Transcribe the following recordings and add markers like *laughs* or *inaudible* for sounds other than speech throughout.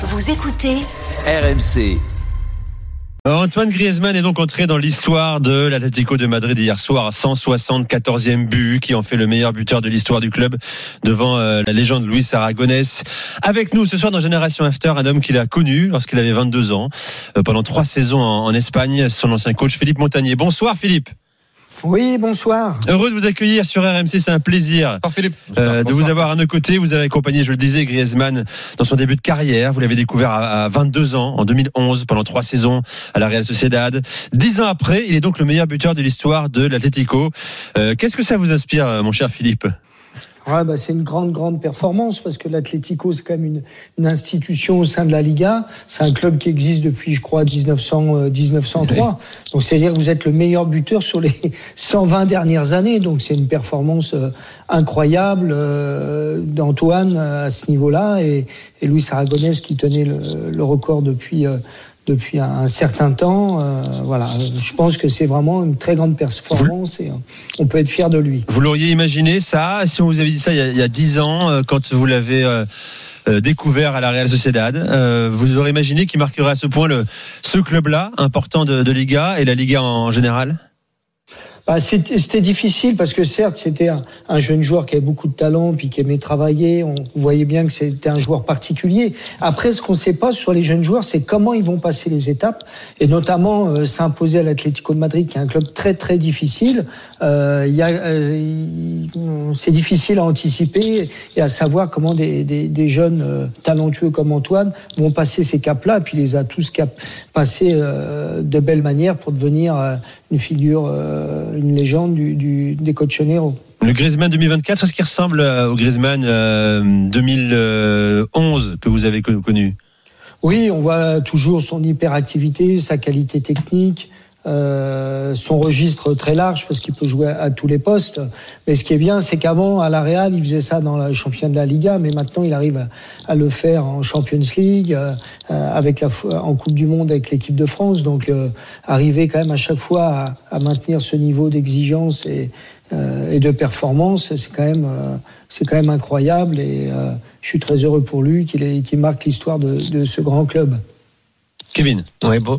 Vous écoutez RMC. Antoine Griezmann est donc entré dans l'histoire de l'Atlético de Madrid hier soir, 174e but, qui en fait le meilleur buteur de l'histoire du club devant euh, la légende Luis Aragonès. Avec nous ce soir dans Génération After, un homme qu'il a connu lorsqu'il avait 22 ans, euh, pendant trois saisons en, en Espagne, son ancien coach Philippe Montagnier. Bonsoir Philippe. Oui, bonsoir. Heureux de vous accueillir sur RMC, c'est un plaisir Philippe. euh, de vous avoir à nos côtés. Vous avez accompagné, je le disais, Griezmann dans son début de carrière. Vous l'avez découvert à, à 22 ans, en 2011, pendant trois saisons à la Real Sociedad. Dix ans après, il est donc le meilleur buteur de l'histoire de l'Atlético. Euh, Qu'est-ce que ça vous inspire, euh, mon cher Philippe? Ouais, bah, c'est une grande, grande performance parce que l'Atlético, c'est quand même une, une, institution au sein de la Liga. C'est un club qui existe depuis, je crois, 1900, euh, 1903. Donc, c'est-à-dire que vous êtes le meilleur buteur sur les *laughs* 120 dernières années. Donc, c'est une performance euh, incroyable euh, d'Antoine à ce niveau-là et, et Luis Aragonès qui tenait le, le record depuis euh, depuis un certain temps. Euh, voilà, je pense que c'est vraiment une très grande performance et on peut être fier de lui. Vous l'auriez imaginé ça? Si on vous avait dit ça il y a, 10 ans euh, quand vous l'avez euh, euh, découvert à la Real Sociedad euh, Vous aurez imaginé qu'il marquerait à ce point le, ce club-là important de, de Liga et la Liga en général? Bah, c'était difficile parce que certes c'était un, un, jeune joueur qui avait beaucoup de talent puis qui aimait travailler. On voyait bien que c'était un joueur particulier. Après, ce qu'on ne sait pas sur les jeunes joueurs, c'est comment ils vont passer les étapes et notamment euh, s'imposer à l'Atlético de Madrid, qui est un club très très difficile. Euh, euh, c'est difficile à anticiper et à savoir comment des, des, des jeunes euh, talentueux comme Antoine vont passer ces caps-là. Puis il les a tous cap passés euh, de belle manière pour devenir une figure une légende du, du, des. Le Griezmann 2024, est-ce qu'il ressemble au Griezmann euh, 2011 que vous avez connu? Oui, on voit toujours son hyperactivité, sa qualité technique. Euh, son registre très large parce qu'il peut jouer à tous les postes. Mais ce qui est bien, c'est qu'avant, à la Real, il faisait ça dans la championnat de la Liga, mais maintenant, il arrive à, le faire en Champions League, euh, avec la, en Coupe du Monde avec l'équipe de France. Donc, euh, arriver quand même à chaque fois à, maintenir ce niveau d'exigence et, euh, de performance, c'est quand même, c'est quand même incroyable. Et je suis très heureux pour lui qu'il qu marque l'histoire de ce grand club. Kevin.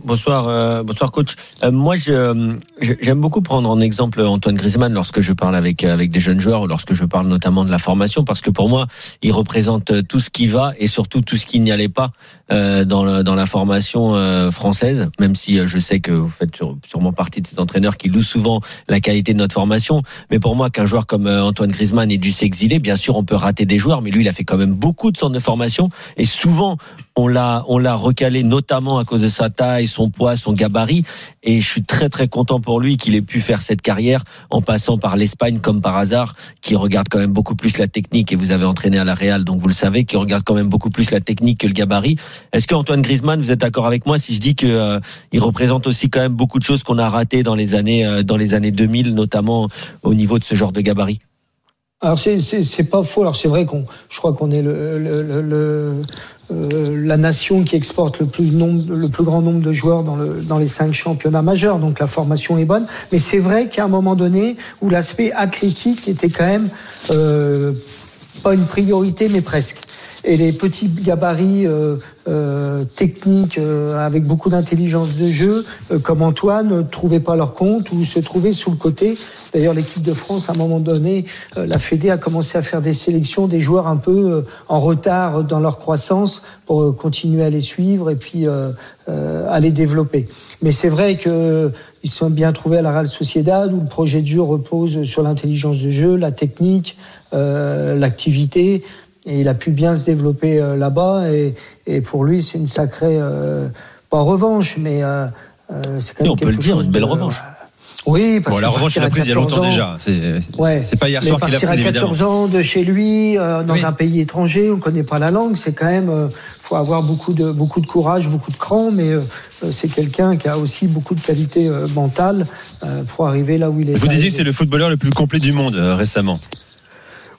Bonsoir, euh, bonsoir coach. Euh, moi, j'aime beaucoup prendre en exemple Antoine Griezmann lorsque je parle avec avec des jeunes joueurs, ou lorsque je parle notamment de la formation, parce que pour moi, il représente tout ce qui va et surtout tout ce qui n'y allait pas euh, dans dans la formation euh, française. Même si euh, je sais que vous faites sûrement partie de ces entraîneurs qui louent souvent la qualité de notre formation, mais pour moi, qu'un joueur comme euh, Antoine Griezmann ait dû s'exiler, bien sûr, on peut rater des joueurs, mais lui, il a fait quand même beaucoup de centres de formation et souvent on l'a on l'a recalé notamment à cause de sa taille, son poids, son gabarit. Et je suis très très content pour lui qu'il ait pu faire cette carrière en passant par l'Espagne comme par hasard, qui regarde quand même beaucoup plus la technique. Et vous avez entraîné à la Real, donc vous le savez, qui regarde quand même beaucoup plus la technique que le gabarit. Est-ce que Antoine Griezmann, vous êtes d'accord avec moi si je dis que euh, il représente aussi quand même beaucoup de choses qu'on a ratées dans les années euh, dans les années 2000, notamment au niveau de ce genre de gabarit? Alors c'est c'est pas faux. Alors c'est vrai qu'on, je crois qu'on est le, le, le, euh, la nation qui exporte le plus, nombre, le plus grand nombre de joueurs dans, le, dans les cinq championnats majeurs, donc la formation est bonne. Mais c'est vrai qu'à un moment donné où l'aspect athlétique était quand même euh, pas une priorité, mais presque. Et les petits gabarits euh, euh, techniques euh, avec beaucoup d'intelligence de jeu, euh, comme Antoine, ne trouvaient pas leur compte ou se trouvaient sous le côté. D'ailleurs, l'équipe de France, à un moment donné, euh, la Fédé a commencé à faire des sélections des joueurs un peu euh, en retard dans leur croissance pour euh, continuer à les suivre et puis à les développer. Mais c'est vrai que ils sont bien trouvés à la Real Sociedad où le projet de jeu repose sur l'intelligence de jeu, la technique, l'activité et il a pu bien se développer euh, là-bas et, et, pour lui c'est une sacrée euh, pas revanche mais euh, c'est quand même on peut le dire une belle revanche oui, parce bon, la revanche, il a pris il y a longtemps ans, déjà. C'est ouais, pas hier soir qu'il a pris. Partir à 14 évidemment. ans de chez lui, euh, dans oui. un pays étranger, on ne connaît pas la langue, c'est quand même, euh, faut avoir beaucoup de beaucoup de courage, beaucoup de cran, mais euh, c'est quelqu'un qui a aussi beaucoup de qualité mentale pour arriver là où il est. Vous disiez que c'est le footballeur le plus complet du monde récemment.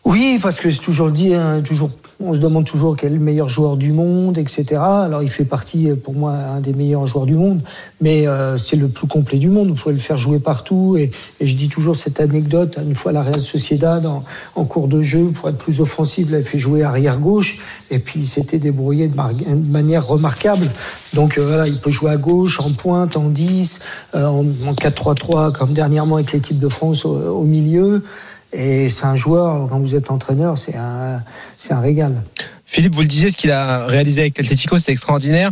Oui, parce que c'est toujours dit, hein, toujours, on se demande toujours quel est le meilleur joueur du monde, etc. Alors il fait partie, pour moi, un des meilleurs joueurs du monde, mais euh, c'est le plus complet du monde. Il faut le faire jouer partout. Et, et, je dis toujours cette anecdote. Une fois la Real Sociedad en, en cours de jeu, pour être plus offensif, il fait jouer arrière gauche, et puis il s'était débrouillé de, de, manière remarquable. Donc euh, voilà, il peut jouer à gauche, en pointe, en 10, euh, en, en 4-3-3, comme dernièrement avec l'équipe de France au, au milieu. Et c'est un joueur, quand vous êtes entraîneur, c'est un, un régal. Philippe, vous le disiez, ce qu'il a réalisé avec l'Atlético, c'est extraordinaire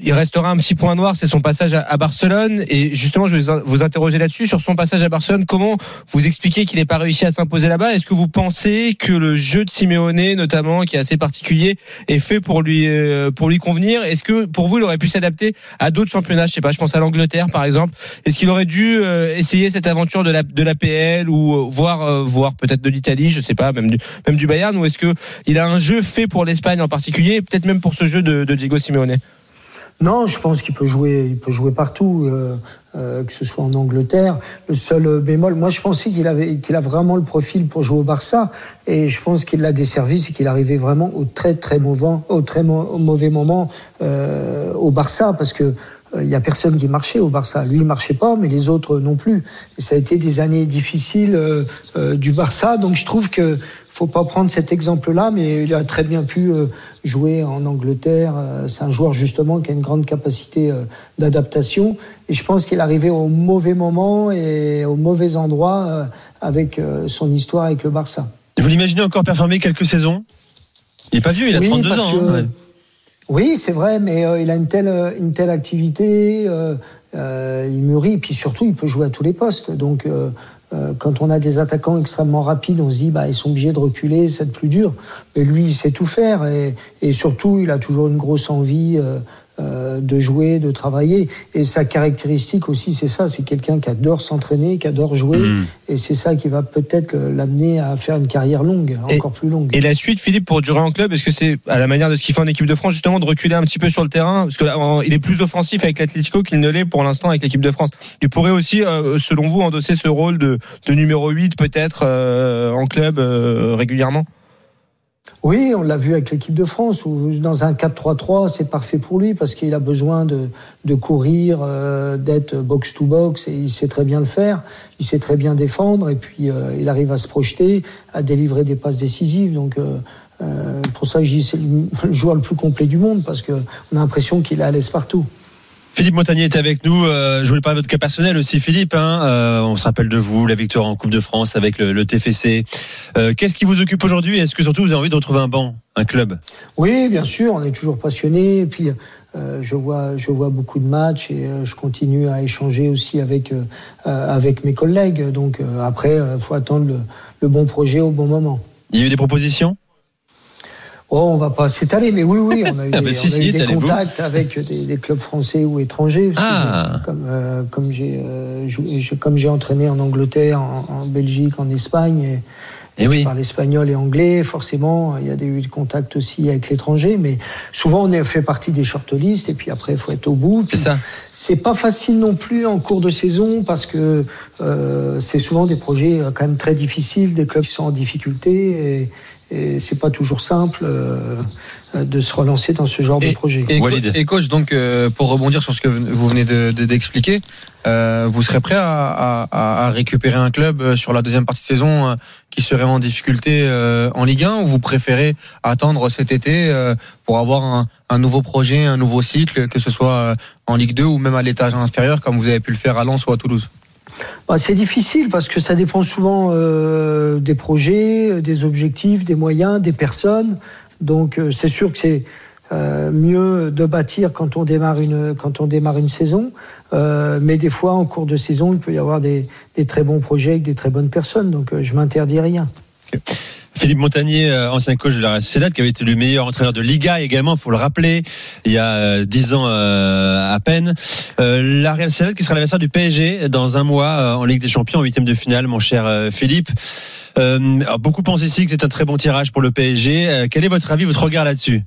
il restera un petit point noir, c'est son passage à, Barcelone. Et justement, je vais vous interroger là-dessus, sur son passage à Barcelone. Comment vous expliquez qu'il n'ait pas réussi à s'imposer là-bas? Est-ce que vous pensez que le jeu de Simeone, notamment, qui est assez particulier, est fait pour lui, euh, pour lui convenir? Est-ce que pour vous, il aurait pu s'adapter à d'autres championnats? Je sais pas, je pense à l'Angleterre, par exemple. Est-ce qu'il aurait dû euh, essayer cette aventure de la, de la PL ou euh, voir, voir peut-être de l'Italie, je sais pas, même du, même du Bayern? Ou est-ce que il a un jeu fait pour l'Espagne en particulier, peut-être même pour ce jeu de, de Diego Simeone? Non, je pense qu'il peut jouer, il peut jouer partout, euh, euh, que ce soit en Angleterre. Le seul bémol, moi, je pensais qu'il avait, qu'il a vraiment le profil pour jouer au Barça, et je pense qu'il l'a desservi, c'est qu'il arrivait vraiment au très très mauvais, moment euh, au Barça, parce que il y a personne qui marchait au Barça. Lui, il marchait pas, mais les autres non plus. Et ça a été des années difficiles du Barça, donc je trouve que faut pas prendre cet exemple-là, mais il a très bien pu euh, jouer en Angleterre. Euh, c'est un joueur justement qui a une grande capacité euh, d'adaptation. Et je pense qu'il est arrivé au mauvais moment et au mauvais endroit avec son histoire avec le Barça. Vous l'imaginez encore performer quelques saisons? Il n'est pas vieux, il a 32 ans. Hein, oui, c'est vrai, mais il a une telle, une telle activité, il mûrit, et puis surtout, il peut jouer à tous les postes. Donc, quand on a des attaquants extrêmement rapides, on se dit bah ils sont obligés de reculer, c'est plus dur. Mais lui, il sait tout faire et, et surtout, il a toujours une grosse envie euh, euh, de jouer, de travailler. Et sa caractéristique aussi, c'est ça, c'est quelqu'un qui adore s'entraîner, qui adore jouer. Mm. Et c'est ça qui va peut-être l'amener à faire une carrière longue, encore plus longue. Et la suite, Philippe, pour durer en club, est-ce que c'est à la manière de ce qu'il fait en équipe de France, justement, de reculer un petit peu sur le terrain? Parce qu'il est plus offensif avec l'Atlético qu'il ne l'est pour l'instant avec l'équipe de France. Il pourrait aussi, euh, selon vous, endosser ce rôle de, de numéro 8 peut-être euh, en club régulièrement? Oui, on l'a vu avec l'équipe de France, dans un 4-3-3, c'est parfait pour lui parce qu'il a besoin de, courir, euh, d'être box-to-box, et il sait très bien le faire, il sait très bien défendre, et puis euh, il arrive à se projeter, à délivrer des passes décisives. Donc, euh pour ça, je dis c'est *laughs* le joueur le plus complet du monde parce qu'on a l'impression qu'il est à l'aise partout. Philippe Montagnier est avec nous. Euh, je voulais parler de votre cas personnel aussi, Philippe. Hein. Euh, on se rappelle de vous, la victoire en Coupe de France avec le, le TFC. Euh, Qu'est-ce qui vous occupe aujourd'hui? Est-ce que surtout vous avez envie de retrouver un banc, un club? Oui, bien sûr. On est toujours passionné. Et puis, je vois, je vois beaucoup de matchs et je continue à échanger aussi avec avec mes collègues. Donc après, il faut attendre le, le bon projet au bon moment. Il y a eu des propositions? Oh, on va pas s'étaler, mais oui, oui, on a eu *laughs* ah des, bah si, on a eu des contacts avec des, des, clubs français ou étrangers. Ah. Comme, euh, comme j'ai euh, comme j'ai entraîné en Angleterre, en, en Belgique, en Espagne. Et, et, et oui. Je parle espagnol et anglais, forcément, il y a des, eu des contacts aussi avec l'étranger, mais souvent on est fait partie des shortlists et puis après il faut être au bout. C'est ça. C'est pas facile non plus en cours de saison parce que euh, c'est souvent des projets euh, quand même très difficiles, des clubs qui sont en difficulté et, et c'est pas toujours simple euh, de se relancer dans ce genre et, de projet. Et, et, coach, donc euh, pour rebondir sur ce que vous venez d'expliquer, de, de, euh, vous serez prêt à, à, à, récupérer un club euh, sur la deuxième partie de saison euh, qui serait en difficulté euh, en Ligue 1 ou vous préférez attendre cet été pour avoir un, un, nouveau projet, un nouveau cycle, que ce soit en Ligue 2 ou même à l'étage inférieur comme vous avez pu le faire à Lens ou à Toulouse? Bah, c'est difficile parce que ça dépend souvent euh, des projets, des objectifs, des moyens, des personnes. Donc euh, c'est sûr que c'est euh, mieux de bâtir quand on démarre une quand on démarre une saison, euh, mais des fois en cours de saison il peut y avoir des, très bons projets avec des très bonnes personnes. Donc euh, je m'interdis rien. Philippe Montagnier, euh, ancien coach de la Real Sociedad, qui avait été le meilleur entraîneur de Liga également, faut le rappeler, il y a dix ans euh, à peine. Euh, la Real Sociedad qui sera l'adversaire du PSG dans un mois en Ligue des Champions, en huitième de finale, mon cher Philippe. beaucoup pensent ici que c'est un très bon tirage pour le PSG. quel est votre avis, votre regard là-dessus?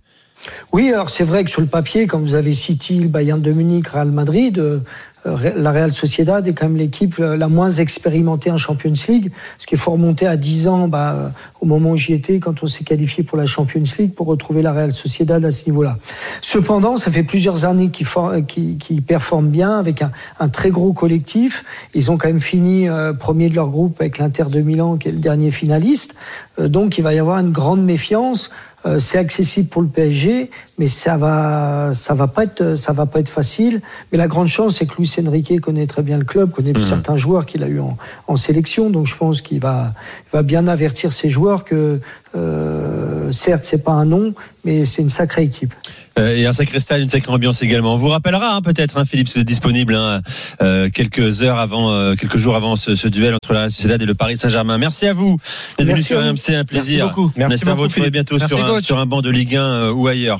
Oui, alors c'est vrai que sur le papier, quand vous avez City, le Bayern de Munich, Real Madrid, la Real Sociedad est quand même l'équipe la moins expérimentée en Champions League, ce qu'il faut remonter à 10 ans, bah, au moment où j'y étais, quand on s'est qualifié pour la Champions League, pour retrouver la Real Sociedad à ce niveau-là. Cependant, ça fait plusieurs années qu'ils qui, qui performent bien, avec un, un, très gros collectif. Ils ont quand même fini euh, premier de leur groupe avec l'Inter de Milan, qui est le dernier finaliste. Euh, donc, il va y avoir une grande méfiance. Euh, c'est accessible pour le PSG, mais ça va, ça va pas être, ça va pas être facile. Mais la grande chance, c'est que Luis Enrique connaît très bien le club, connaît mmh. certains joueurs qu'il a eu en, en, sélection. Donc, je pense qu'il va, va bien avertir ses joueurs que, euh, certes, c'est pas un nom, mais c'est une sacrée équipe. Euh, et un sacré stade, une sacrée ambiance également. On vous rappellera hein, peut-être, hein, Philippe, c'est disponible hein, euh, quelques heures avant, euh, quelques jours avant ce, ce, duel entre la Sociedad et le Paris Saint-Germain. Merci à vous d'être venu sur RMC, un plaisir. Merci beaucoup. Merci beaucoup. Vous bientôt sur un, sur un banc de Ligue 1 ou ailleurs.